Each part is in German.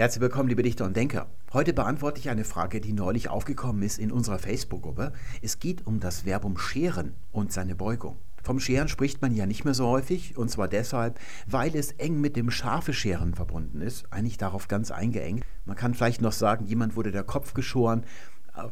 Herzlich willkommen, liebe Dichter und Denker. Heute beantworte ich eine Frage, die neulich aufgekommen ist in unserer Facebook-Gruppe. Es geht um das Verbum scheren und seine Beugung. Vom Scheren spricht man ja nicht mehr so häufig, und zwar deshalb, weil es eng mit dem scharfe Scheren verbunden ist, eigentlich darauf ganz eingeengt. Man kann vielleicht noch sagen, jemand wurde der Kopf geschoren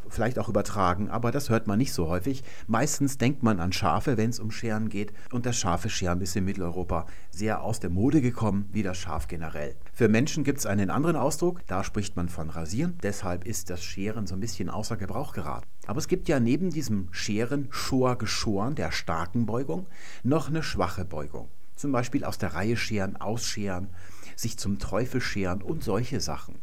vielleicht auch übertragen, aber das hört man nicht so häufig. Meistens denkt man an Schafe, wenn es um Scheren geht, und das scharfe Scheren ist in Mitteleuropa sehr aus der Mode gekommen, wie das Schaf generell. Für Menschen gibt es einen anderen Ausdruck, da spricht man von Rasieren, deshalb ist das Scheren so ein bisschen außer Gebrauch geraten. Aber es gibt ja neben diesem Scheren, Schor geschoren, der starken Beugung, noch eine schwache Beugung. Zum Beispiel aus der Reihe scheren, ausscheren, sich zum Teufel scheren und solche Sachen.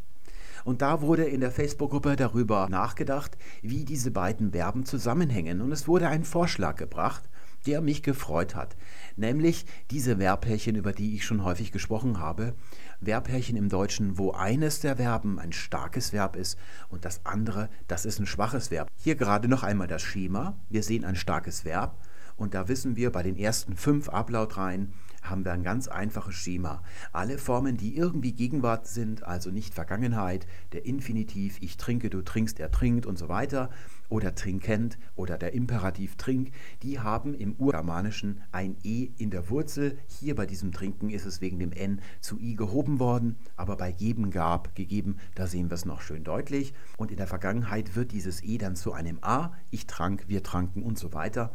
Und da wurde in der Facebook-Gruppe darüber nachgedacht, wie diese beiden Verben zusammenhängen. Und es wurde ein Vorschlag gebracht, der mich gefreut hat. Nämlich diese Verbärchen, über die ich schon häufig gesprochen habe. Verbärchen im Deutschen, wo eines der Verben ein starkes Verb ist und das andere, das ist ein schwaches Verb. Hier gerade noch einmal das Schema. Wir sehen ein starkes Verb und da wissen wir bei den ersten fünf Ablautreihen, haben wir ein ganz einfaches Schema. Alle Formen, die irgendwie Gegenwart sind, also nicht Vergangenheit, der Infinitiv, ich trinke, du trinkst, er trinkt und so weiter, oder trinkend oder der Imperativ trink, die haben im Urgermanischen ein E in der Wurzel. Hier bei diesem Trinken ist es wegen dem N zu I gehoben worden, aber bei geben, gab, gegeben, da sehen wir es noch schön deutlich. Und in der Vergangenheit wird dieses E dann zu einem A, ich trank, wir tranken und so weiter.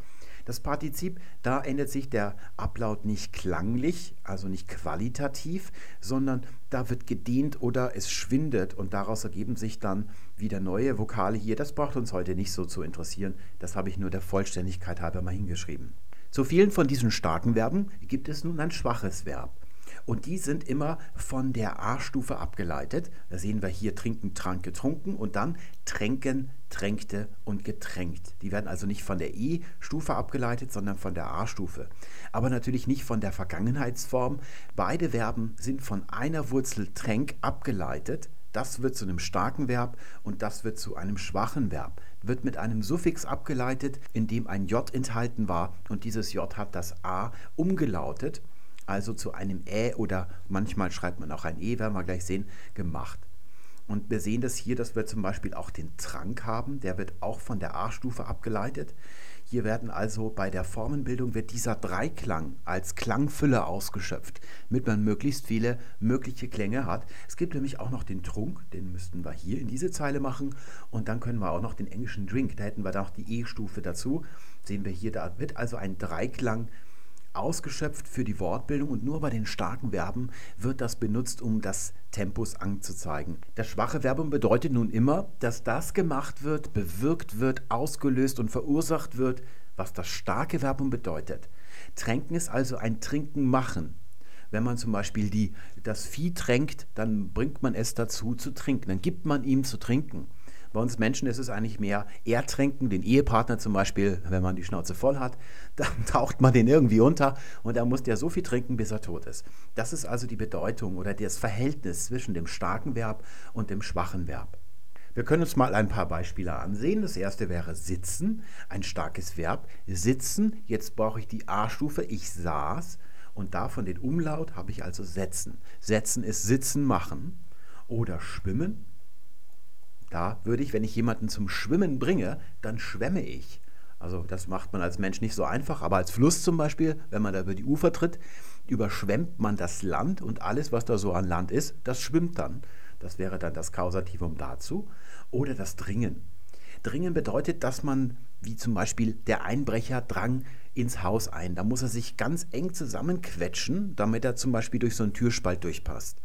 Das Partizip, da ändert sich der Ablaut nicht klanglich, also nicht qualitativ, sondern da wird gedehnt oder es schwindet und daraus ergeben sich dann wieder neue Vokale hier. Das braucht uns heute nicht so zu interessieren. Das habe ich nur der Vollständigkeit halber mal hingeschrieben. Zu vielen von diesen starken Verben gibt es nun ein schwaches Verb. Und die sind immer von der A-Stufe abgeleitet. Da sehen wir hier trinken, trank, getrunken und dann tränken, tränkte und getränkt. Die werden also nicht von der E-Stufe abgeleitet, sondern von der A-Stufe. Aber natürlich nicht von der Vergangenheitsform. Beide Verben sind von einer Wurzel tränk abgeleitet. Das wird zu einem starken Verb und das wird zu einem schwachen Verb. Wird mit einem Suffix abgeleitet, in dem ein J enthalten war und dieses J hat das A umgelautet also zu einem Ä oder manchmal schreibt man auch ein E, werden wir gleich sehen, gemacht. Und wir sehen das hier, dass wir zum Beispiel auch den Trank haben, der wird auch von der A-Stufe abgeleitet. Hier werden also bei der Formenbildung wird dieser Dreiklang als Klangfülle ausgeschöpft, damit man möglichst viele mögliche Klänge hat. Es gibt nämlich auch noch den Trunk, den müssten wir hier in diese Zeile machen und dann können wir auch noch den englischen Drink, da hätten wir dann auch die E-Stufe dazu. Sehen wir hier, da wird also ein Dreiklang ausgeschöpft für die Wortbildung und nur bei den starken Verben wird das benutzt, um das Tempus anzuzeigen. Das schwache Verbum bedeutet nun immer, dass das gemacht wird, bewirkt wird, ausgelöst und verursacht wird, was das starke Verbum bedeutet. Tränken ist also ein Trinken machen. Wenn man zum Beispiel die, das Vieh tränkt, dann bringt man es dazu zu trinken, dann gibt man ihm zu trinken. Bei uns Menschen ist es eigentlich mehr Ertränken, den Ehepartner zum Beispiel, wenn man die Schnauze voll hat, dann taucht man den irgendwie unter und dann muss der so viel trinken, bis er tot ist. Das ist also die Bedeutung oder das Verhältnis zwischen dem starken Verb und dem schwachen Verb. Wir können uns mal ein paar Beispiele ansehen. Das erste wäre sitzen, ein starkes Verb. Sitzen, jetzt brauche ich die A-Stufe, ich saß und davon den Umlaut habe ich also setzen. Setzen ist sitzen machen oder schwimmen, da würde ich, wenn ich jemanden zum Schwimmen bringe, dann schwemme ich. Also das macht man als Mensch nicht so einfach, aber als Fluss zum Beispiel, wenn man da über die Ufer tritt, überschwemmt man das Land und alles, was da so an Land ist, das schwimmt dann. Das wäre dann das Kausativum dazu. Oder das Dringen. Dringen bedeutet, dass man, wie zum Beispiel der Einbrecher drang ins Haus ein. Da muss er sich ganz eng zusammenquetschen, damit er zum Beispiel durch so einen Türspalt durchpasst.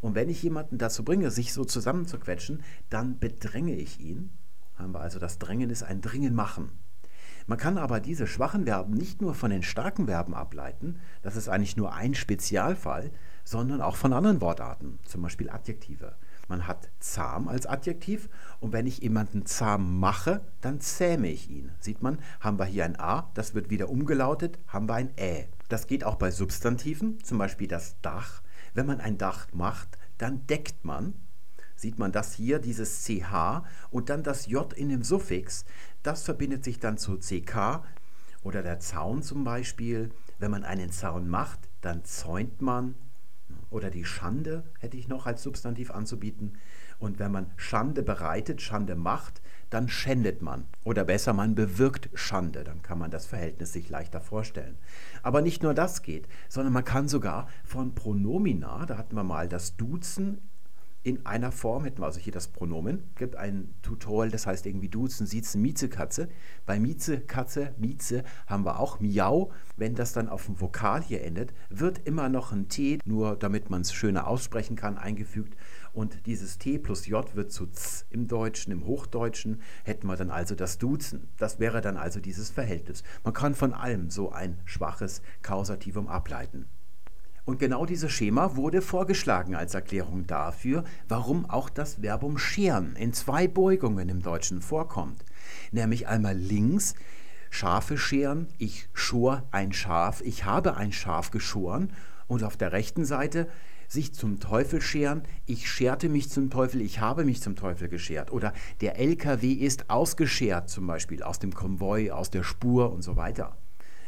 Und wenn ich jemanden dazu bringe, sich so zusammenzuquetschen, dann bedränge ich ihn. Haben wir also das Drängen ist ein Dringen machen. Man kann aber diese schwachen Verben nicht nur von den starken Verben ableiten, das ist eigentlich nur ein Spezialfall, sondern auch von anderen Wortarten, zum Beispiel Adjektive. Man hat zahm als Adjektiv und wenn ich jemanden zahm mache, dann zähme ich ihn. Sieht man, haben wir hier ein A, das wird wieder umgelautet, haben wir ein Ä. Das geht auch bei Substantiven, zum Beispiel das Dach. Wenn man ein Dach macht, dann deckt man, sieht man das hier, dieses CH und dann das J in dem Suffix, das verbindet sich dann zu CK oder der Zaun zum Beispiel. Wenn man einen Zaun macht, dann zäunt man. oder die Schande hätte ich noch als Substantiv anzubieten. Und wenn man Schande bereitet, Schande macht, dann schändet man. Oder besser, man bewirkt Schande. Dann kann man das Verhältnis sich leichter vorstellen. Aber nicht nur das geht, sondern man kann sogar von Pronomina, da hatten wir mal das Duzen in einer Form hätten wir also hier das Pronomen. Gibt ein Tutorial, das heißt irgendwie Duzen, Siezen, Miezekatze. Bei Miezekatze, Mieze haben wir auch Miau. Wenn das dann auf dem Vokal hier endet, wird immer noch ein T, nur damit man es schöner aussprechen kann, eingefügt. Und dieses T plus J wird zu Z im Deutschen, im Hochdeutschen hätten wir dann also das Duzen. Das wäre dann also dieses Verhältnis. Man kann von allem so ein schwaches Kausativum ableiten. Und genau dieses Schema wurde vorgeschlagen als Erklärung dafür, warum auch das Verbum scheren in zwei Beugungen im Deutschen vorkommt. Nämlich einmal links Schafe scheren, ich schor ein Schaf, ich habe ein Schaf geschoren und auf der rechten Seite sich zum Teufel scheren, ich scherte mich zum Teufel, ich habe mich zum Teufel geschert. Oder der LKW ist ausgeschert, zum Beispiel aus dem Konvoi, aus der Spur und so weiter.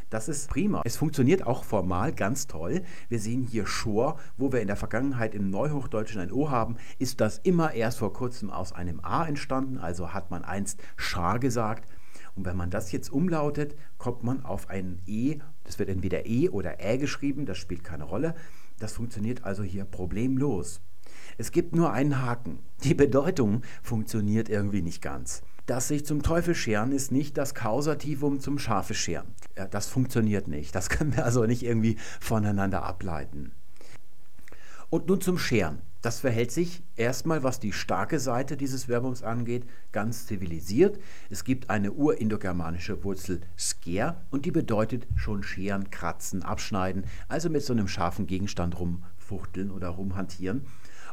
Das ist prima. Es funktioniert auch formal ganz toll. Wir sehen hier Schor, wo wir in der Vergangenheit im Neuhochdeutschen ein O haben, ist das immer erst vor kurzem aus einem A entstanden, also hat man einst Schar gesagt. Und wenn man das jetzt umlautet, kommt man auf ein E. Das wird entweder E oder Ä geschrieben, das spielt keine Rolle. Das funktioniert also hier problemlos. Es gibt nur einen Haken. Die Bedeutung funktioniert irgendwie nicht ganz. Das sich zum Teufel scheren ist nicht das Kausativum zum Schafe scheren. Das funktioniert nicht. Das können wir also nicht irgendwie voneinander ableiten. Und nun zum Scheren. Das verhält sich erstmal, was die starke Seite dieses Verbums angeht, ganz zivilisiert. Es gibt eine urindogermanische Wurzel sker und die bedeutet schon scheren, kratzen, abschneiden, also mit so einem scharfen Gegenstand rumfuchteln oder rumhantieren.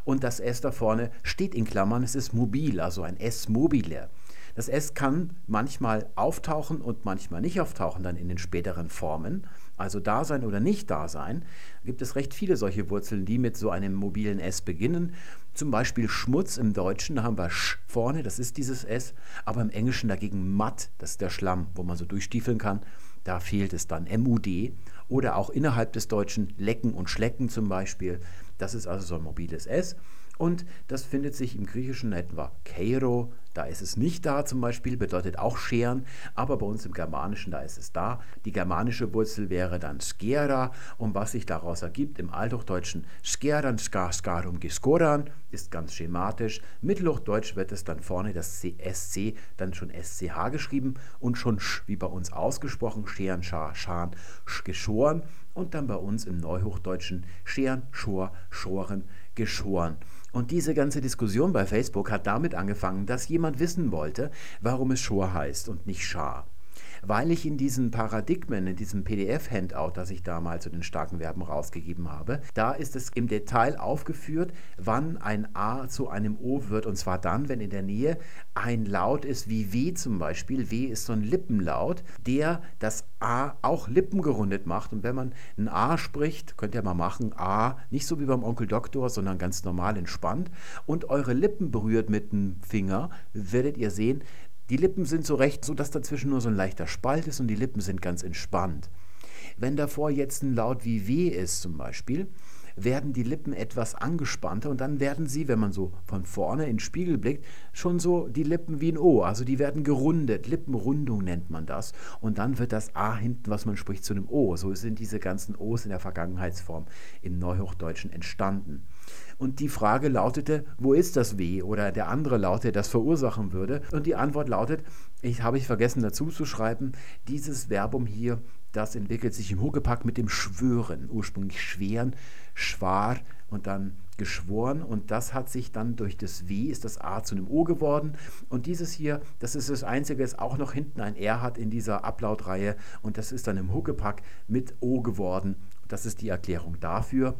Und das S da vorne steht in Klammern, es ist mobil, also ein S mobile. Das S kann manchmal auftauchen und manchmal nicht auftauchen, dann in den späteren Formen. Also da sein oder nicht da sein. Gibt es recht viele solche Wurzeln, die mit so einem mobilen S beginnen. Zum Beispiel Schmutz im Deutschen, da haben wir Sch vorne, das ist dieses S. Aber im Englischen dagegen matt, das ist der Schlamm, wo man so durchstiefeln kann. Da fehlt es dann MUD. Oder auch innerhalb des Deutschen Lecken und Schlecken zum Beispiel. Das ist also so ein mobiles S. Und das findet sich im Griechischen etwa Keiro, da ist es nicht da zum Beispiel, bedeutet auch scheren, aber bei uns im Germanischen, da ist es da. Die germanische Wurzel wäre dann skera und was sich daraus ergibt im Althochdeutschen skeran, skar, skarum, geskoran, ist ganz schematisch. Mittelhochdeutsch wird es dann vorne das SC dann schon SCH geschrieben und schon sch wie bei uns ausgesprochen, scheren, schar, schan, geschoren und dann bei uns im Neuhochdeutschen scheren, schor, schoren, geschoren. Und diese ganze Diskussion bei Facebook hat damit angefangen, dass jemand wissen wollte, warum es Schor heißt und nicht Schar weil ich in diesen Paradigmen, in diesem PDF-Handout, das ich damals zu den starken Verben rausgegeben habe, da ist es im Detail aufgeführt, wann ein A zu einem O wird. Und zwar dann, wenn in der Nähe ein Laut ist wie W zum Beispiel. W ist so ein Lippenlaut, der das A auch lippengerundet macht. Und wenn man ein A spricht, könnt ihr mal machen, A, nicht so wie beim Onkel Doktor, sondern ganz normal entspannt und eure Lippen berührt mit dem Finger, werdet ihr sehen, die Lippen sind so recht, so dass dazwischen nur so ein leichter Spalt ist und die Lippen sind ganz entspannt. Wenn davor jetzt ein Laut wie W ist zum Beispiel, werden die Lippen etwas angespannter und dann werden sie, wenn man so von vorne in den Spiegel blickt, schon so die Lippen wie ein O. Also die werden gerundet. Lippenrundung nennt man das. Und dann wird das A hinten, was man spricht, zu einem O. So sind diese ganzen O's in der Vergangenheitsform im Neuhochdeutschen entstanden. Und die Frage lautete, wo ist das W? Oder der andere Laut, der das verursachen würde. Und die Antwort lautet, ich habe ich vergessen dazu zu schreiben, dieses Verbum hier, das entwickelt sich im Huckepack mit dem Schwören. Ursprünglich schweren, schwar und dann geschworen und das hat sich dann durch das W ist das A zu einem O geworden und dieses hier, das ist das einzige, das auch noch hinten ein R hat in dieser Ablautreihe und das ist dann im Huckepack mit O geworden. Das ist die Erklärung dafür.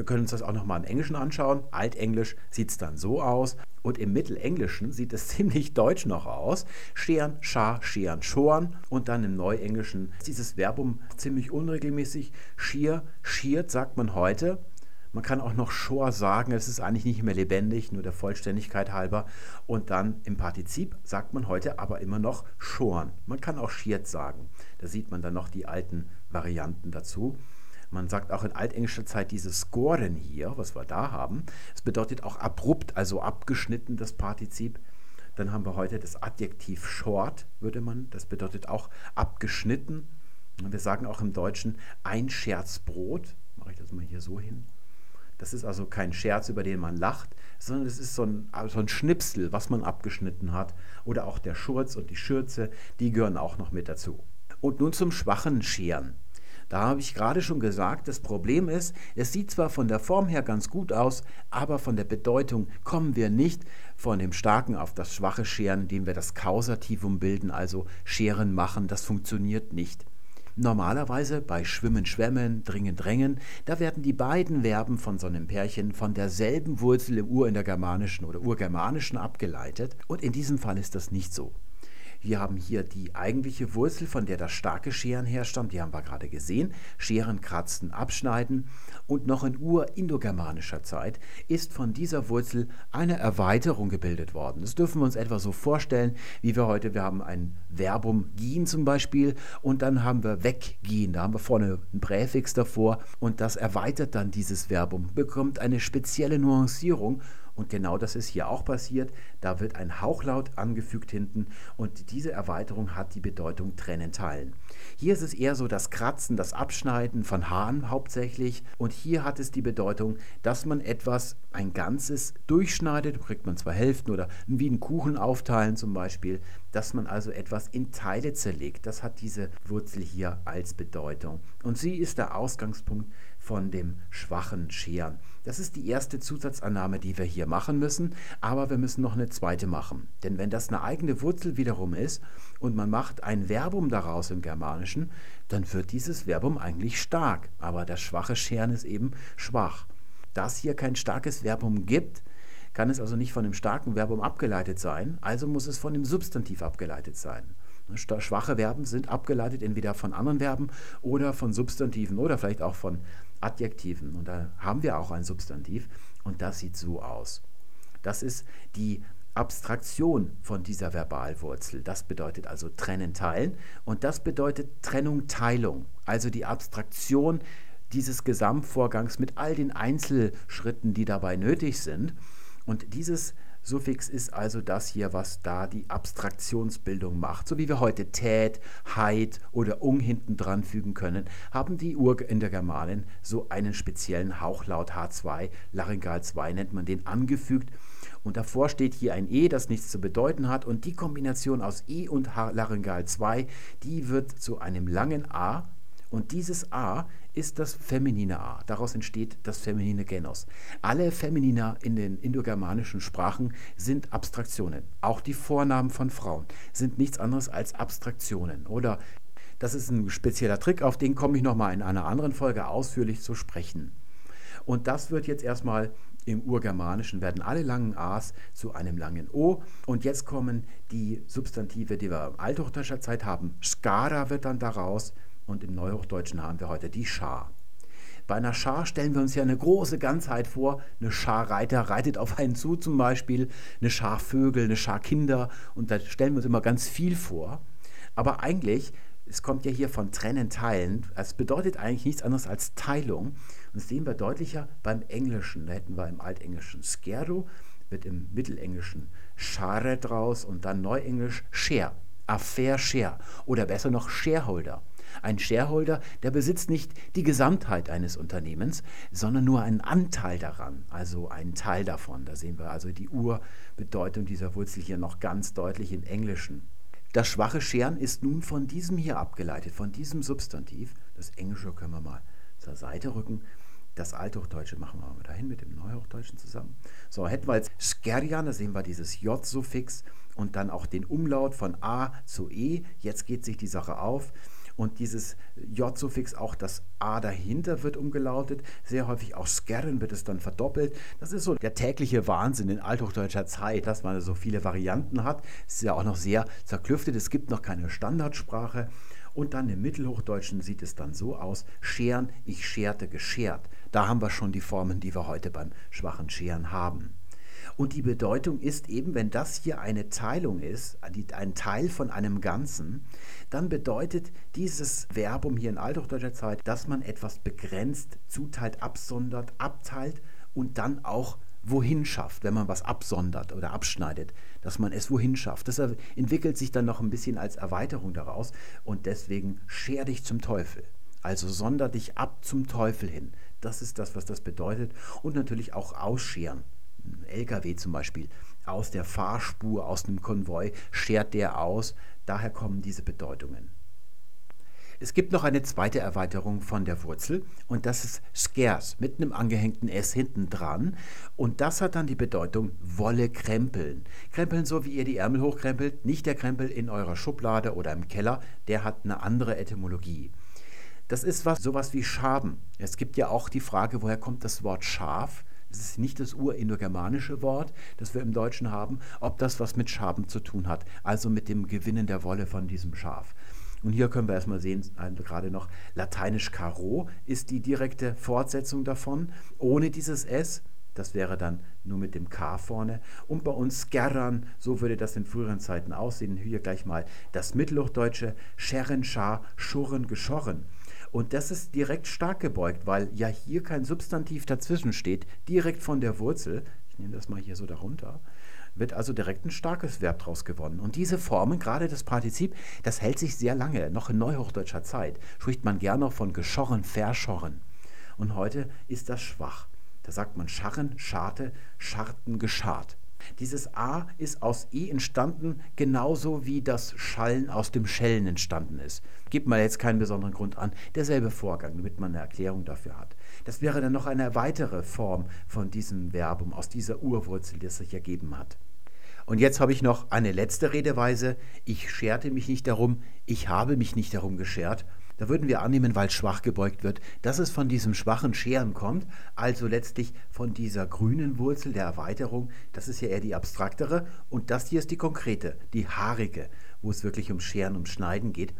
Wir können uns das auch nochmal im Englischen anschauen. Altenglisch sieht es dann so aus. Und im Mittelenglischen sieht es ziemlich deutsch noch aus. Scheren, schar, scheren, schoren. Und dann im Neuenglischen ist dieses Verbum ziemlich unregelmäßig. Schier, schiert sagt man heute. Man kann auch noch Schor sagen, es ist eigentlich nicht mehr lebendig, nur der Vollständigkeit halber. Und dann im Partizip sagt man heute aber immer noch schoren. Man kann auch schiert sagen. Da sieht man dann noch die alten Varianten dazu. Man sagt auch in altenglischer Zeit dieses Scoren hier, was wir da haben. Es bedeutet auch abrupt, also abgeschnitten, das Partizip. Dann haben wir heute das Adjektiv short, würde man, das bedeutet auch abgeschnitten. Wir sagen auch im Deutschen ein Scherzbrot. Mache ich das mal hier so hin. Das ist also kein Scherz, über den man lacht, sondern es ist so ein, so ein Schnipsel, was man abgeschnitten hat. Oder auch der Schurz und die Schürze, die gehören auch noch mit dazu. Und nun zum schwachen Scheren. Da habe ich gerade schon gesagt, das Problem ist, es sieht zwar von der Form her ganz gut aus, aber von der Bedeutung kommen wir nicht von dem starken auf das schwache Scheren, indem wir das Kausativum bilden, also Scheren machen. Das funktioniert nicht. Normalerweise bei Schwimmen, Schwemmen, Dringen, Drängen, da werden die beiden Verben von so einem Pärchen von derselben Wurzel im Urindogermanischen oder Urgermanischen abgeleitet und in diesem Fall ist das nicht so. Wir haben hier die eigentliche Wurzel, von der das starke Scheren herstammt. Die haben wir gerade gesehen. Scheren, kratzen, abschneiden. Und noch in urindogermanischer Zeit ist von dieser Wurzel eine Erweiterung gebildet worden. Das dürfen wir uns etwa so vorstellen, wie wir heute, wir haben ein Verbum gehen zum Beispiel und dann haben wir weggehen. Da haben wir vorne ein Präfix davor und das erweitert dann dieses Verbum, bekommt eine spezielle Nuancierung und genau das ist hier auch passiert. Da wird ein Hauchlaut angefügt hinten und diese Erweiterung hat die Bedeutung trennen, teilen. Hier ist es eher so das Kratzen, das Abschneiden von Haaren hauptsächlich. Und hier hat es die Bedeutung, dass man etwas, ein Ganzes durchschneidet, kriegt man zwei Hälften oder wie einen Kuchen aufteilen zum Beispiel, dass man also etwas in Teile zerlegt. Das hat diese Wurzel hier als Bedeutung. Und sie ist der Ausgangspunkt von dem schwachen Scheren. Das ist die erste Zusatzannahme, die wir hier machen müssen, aber wir müssen noch eine zweite machen. Denn wenn das eine eigene Wurzel wiederum ist und man macht ein Verbum daraus im Germanischen, dann wird dieses Verbum eigentlich stark, aber das schwache Scheren ist eben schwach. Da es hier kein starkes Verbum gibt, kann es also nicht von dem starken Verbum abgeleitet sein, also muss es von dem Substantiv abgeleitet sein. Schwache Verben sind abgeleitet entweder von anderen Verben oder von Substantiven oder vielleicht auch von Adjektiven. Und da haben wir auch ein Substantiv und das sieht so aus. Das ist die Abstraktion von dieser Verbalwurzel. Das bedeutet also trennen, teilen und das bedeutet Trennung, Teilung. Also die Abstraktion dieses Gesamtvorgangs mit all den Einzelschritten, die dabei nötig sind. Und dieses Suffix ist also das hier, was da die Abstraktionsbildung macht. So wie wir heute Tät, Heit oder Ung hinten dran fügen können, haben die Urindogermanen so einen speziellen Hauchlaut H2, Laryngal 2 nennt man den, angefügt. Und davor steht hier ein E, das nichts zu bedeuten hat. Und die Kombination aus E und Laryngal 2, die wird zu einem langen A. Und dieses A ist das feminine A. Daraus entsteht das feminine Genos. Alle Feminina in den indogermanischen Sprachen sind Abstraktionen. Auch die Vornamen von Frauen sind nichts anderes als Abstraktionen. Oder das ist ein spezieller Trick, auf den komme ich nochmal in einer anderen Folge ausführlich zu sprechen. Und das wird jetzt erstmal im Urgermanischen werden alle langen A's zu einem langen O. Und jetzt kommen die Substantive, die wir in althochdeutscher Zeit haben. Skara wird dann daraus und im Neuhochdeutschen haben wir heute die Schar. Bei einer Schar stellen wir uns ja eine große Ganzheit vor. Eine Schar Reiter reitet auf einen zu zum Beispiel, eine Schar Vögel, eine Schar Kinder und da stellen wir uns immer ganz viel vor. Aber eigentlich, es kommt ja hier von trennen, teilen, es bedeutet eigentlich nichts anderes als Teilung. Und das sehen wir deutlicher beim Englischen. Da hätten wir im Altenglischen Skero, wird im Mittelenglischen Schare draus und dann Neuenglisch Share, a fair share oder besser noch Shareholder. Ein Shareholder, der besitzt nicht die Gesamtheit eines Unternehmens, sondern nur einen Anteil daran, also einen Teil davon. Da sehen wir also die Urbedeutung dieser Wurzel hier noch ganz deutlich im Englischen. Das schwache Scheren ist nun von diesem hier abgeleitet, von diesem Substantiv. Das Englische können wir mal zur Seite rücken. Das Althochdeutsche machen wir mal dahin mit dem Neuhochdeutschen zusammen. So, hätten wir jetzt Skerian, da sehen wir dieses J-Suffix und dann auch den Umlaut von A zu E. Jetzt geht sich die Sache auf und dieses J-Suffix, auch das A dahinter wird umgelautet. Sehr häufig auch Skerren wird es dann verdoppelt. Das ist so der tägliche Wahnsinn in althochdeutscher Zeit, dass man so viele Varianten hat. Es ist ja auch noch sehr zerklüftet. Es gibt noch keine Standardsprache. Und dann im Mittelhochdeutschen sieht es dann so aus: Scheren, ich scherte, geschert. Da haben wir schon die Formen, die wir heute beim schwachen Scheren haben. Und die Bedeutung ist eben, wenn das hier eine Teilung ist, ein Teil von einem Ganzen, dann bedeutet dieses Verbum hier in althochdeutscher Zeit, dass man etwas begrenzt, zuteilt, absondert, abteilt und dann auch wohin schafft, wenn man was absondert oder abschneidet, dass man es wohin schafft. Das entwickelt sich dann noch ein bisschen als Erweiterung daraus und deswegen scher dich zum Teufel. Also sonder dich ab zum Teufel hin. Das ist das, was das bedeutet. Und natürlich auch ausscheren. LKW zum Beispiel aus der Fahrspur, aus einem Konvoi schert der aus. Daher kommen diese Bedeutungen. Es gibt noch eine zweite Erweiterung von der Wurzel und das ist scarce mit einem angehängten S hinten dran. Und das hat dann die Bedeutung Wolle krempeln. Krempeln so, wie ihr die Ärmel hochkrempelt, nicht der Krempel in eurer Schublade oder im Keller, der hat eine andere Etymologie. Das ist was, sowas wie Schaben. Es gibt ja auch die Frage, woher kommt das Wort Schaf? Das ist nicht das urindogermanische Wort, das wir im Deutschen haben, ob das was mit Schaben zu tun hat, also mit dem Gewinnen der Wolle von diesem Schaf. Und hier können wir erstmal sehen, also gerade noch lateinisch caro ist die direkte Fortsetzung davon, ohne dieses S. Das wäre dann nur mit dem K vorne. Und bei uns Skerran, so würde das in früheren Zeiten aussehen. Hier gleich mal das Mittelhochdeutsche Scherren, Schar, Schurren, Geschorren. Und das ist direkt stark gebeugt, weil ja hier kein Substantiv dazwischen steht, direkt von der Wurzel. Ich nehme das mal hier so darunter wird also direkt ein starkes Verb draus gewonnen. Und diese Formen, gerade das Partizip, das hält sich sehr lange. Noch in neuhochdeutscher Zeit spricht man gerne von geschorren, verschorren. Und heute ist das schwach. Da sagt man scharren, scharte, scharten, geschart. Dieses A ist aus E entstanden, genauso wie das Schallen aus dem Schellen entstanden ist. Gibt man jetzt keinen besonderen Grund an. Derselbe Vorgang, damit man eine Erklärung dafür hat. Das wäre dann noch eine weitere Form von diesem Verbum, aus dieser Urwurzel, die es sich ergeben hat. Und jetzt habe ich noch eine letzte Redeweise. Ich scherte mich nicht darum, ich habe mich nicht darum geschert. Da würden wir annehmen, weil schwach gebeugt wird, dass es von diesem schwachen Scheren kommt, also letztlich von dieser grünen Wurzel der Erweiterung. Das ist ja eher die abstraktere und das hier ist die konkrete, die haarige, wo es wirklich um Scheren, um Schneiden geht.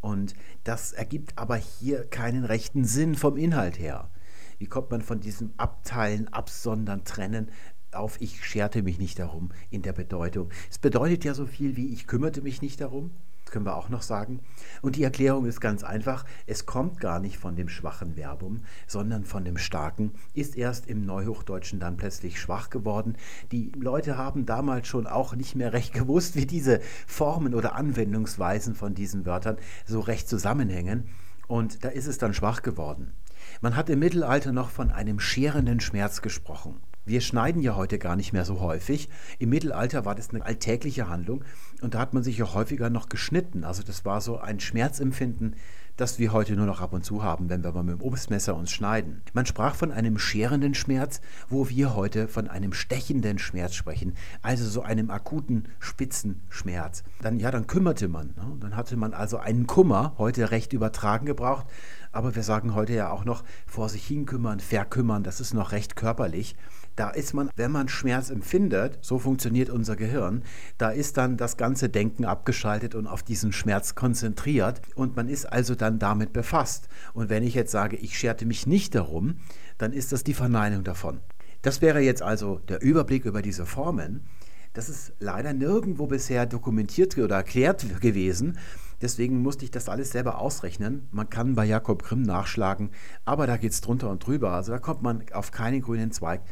Und das ergibt aber hier keinen rechten Sinn vom Inhalt her. Wie kommt man von diesem Abteilen, Absondern, Trennen auf ich scherte mich nicht darum in der Bedeutung? Es bedeutet ja so viel wie ich kümmerte mich nicht darum. Können wir auch noch sagen. Und die Erklärung ist ganz einfach. Es kommt gar nicht von dem schwachen Verbum, sondern von dem starken. Ist erst im Neuhochdeutschen dann plötzlich schwach geworden. Die Leute haben damals schon auch nicht mehr recht gewusst, wie diese Formen oder Anwendungsweisen von diesen Wörtern so recht zusammenhängen. Und da ist es dann schwach geworden. Man hat im Mittelalter noch von einem scherenden Schmerz gesprochen. Wir schneiden ja heute gar nicht mehr so häufig. Im Mittelalter war das eine alltägliche Handlung und da hat man sich ja häufiger noch geschnitten. Also das war so ein Schmerzempfinden, das wir heute nur noch ab und zu haben, wenn wir mal mit dem Obstmesser uns schneiden. Man sprach von einem scherenden Schmerz, wo wir heute von einem stechenden Schmerz sprechen, also so einem akuten spitzen Schmerz. Dann ja, dann kümmerte man. Ne? Dann hatte man also einen Kummer, heute recht übertragen gebraucht, aber wir sagen heute ja auch noch vor sich hin kümmern, verkümmern, das ist noch recht körperlich. Da ist man, wenn man Schmerz empfindet, so funktioniert unser Gehirn, da ist dann das ganze Denken abgeschaltet und auf diesen Schmerz konzentriert und man ist also dann damit befasst. Und wenn ich jetzt sage, ich scherte mich nicht darum, dann ist das die Verneinung davon. Das wäre jetzt also der Überblick über diese Formen. Das ist leider nirgendwo bisher dokumentiert oder erklärt gewesen. Deswegen musste ich das alles selber ausrechnen. Man kann bei Jakob Grimm nachschlagen, aber da geht es drunter und drüber. Also da kommt man auf keinen grünen Zweig.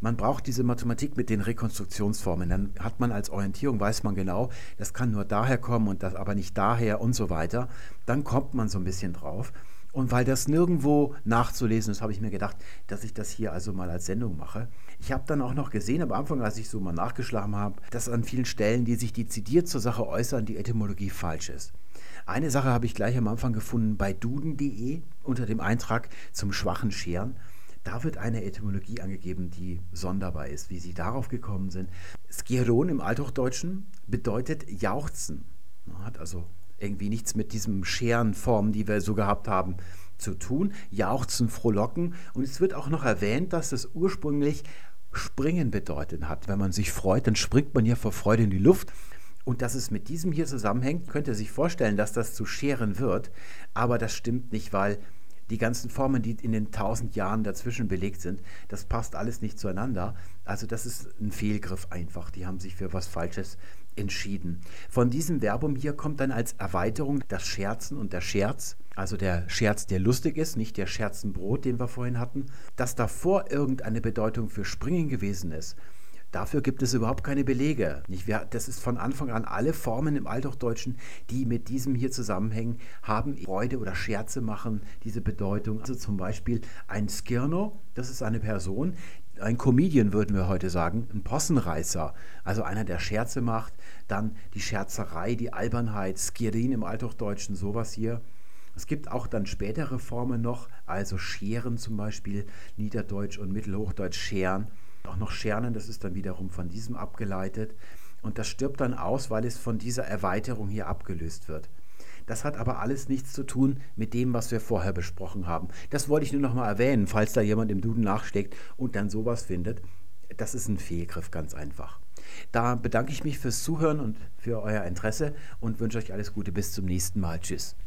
Man braucht diese Mathematik mit den Rekonstruktionsformen. Dann hat man als Orientierung, weiß man genau, das kann nur daher kommen und das aber nicht daher und so weiter. Dann kommt man so ein bisschen drauf. Und weil das nirgendwo nachzulesen ist, habe ich mir gedacht, dass ich das hier also mal als Sendung mache. Ich habe dann auch noch gesehen am Anfang, als ich so mal nachgeschlagen habe, dass an vielen Stellen, die sich dezidiert zur Sache äußern, die Etymologie falsch ist. Eine Sache habe ich gleich am Anfang gefunden bei duden.de unter dem Eintrag zum schwachen Scheren. Da wird eine Etymologie angegeben, die sonderbar ist, wie sie darauf gekommen sind. Skieron im Althochdeutschen bedeutet jauchzen. Hat also irgendwie nichts mit diesem Scherenform, die wir so gehabt haben, zu tun. Jauchzen, frohlocken. Und es wird auch noch erwähnt, dass es ursprünglich springen bedeutet hat. Wenn man sich freut, dann springt man ja vor Freude in die Luft. Und dass es mit diesem hier zusammenhängt, könnte sich vorstellen, dass das zu scheren wird. Aber das stimmt nicht, weil die ganzen Formen, die in den tausend Jahren dazwischen belegt sind, das passt alles nicht zueinander. Also das ist ein Fehlgriff einfach. Die haben sich für was Falsches entschieden. Von diesem Verbum hier kommt dann als Erweiterung das Scherzen und der Scherz. Also der Scherz, der lustig ist, nicht der Scherzenbrot, den wir vorhin hatten. Dass davor irgendeine Bedeutung für Springen gewesen ist, Dafür gibt es überhaupt keine Belege. Das ist von Anfang an alle Formen im Althochdeutschen, die mit diesem hier zusammenhängen, haben Freude oder Scherze machen diese Bedeutung. Also zum Beispiel ein Skirno, das ist eine Person, ein Comedian würden wir heute sagen, ein Possenreißer, also einer, der Scherze macht, dann die Scherzerei, die Albernheit, Skirin im Althochdeutschen, sowas hier. Es gibt auch dann spätere Formen noch, also Scheren zum Beispiel, Niederdeutsch und Mittelhochdeutsch Scheren auch noch Schernen, das ist dann wiederum von diesem abgeleitet. Und das stirbt dann aus, weil es von dieser Erweiterung hier abgelöst wird. Das hat aber alles nichts zu tun mit dem, was wir vorher besprochen haben. Das wollte ich nur noch mal erwähnen, falls da jemand im Duden nachsteckt und dann sowas findet. Das ist ein Fehlgriff, ganz einfach. Da bedanke ich mich fürs Zuhören und für euer Interesse und wünsche euch alles Gute bis zum nächsten Mal. Tschüss.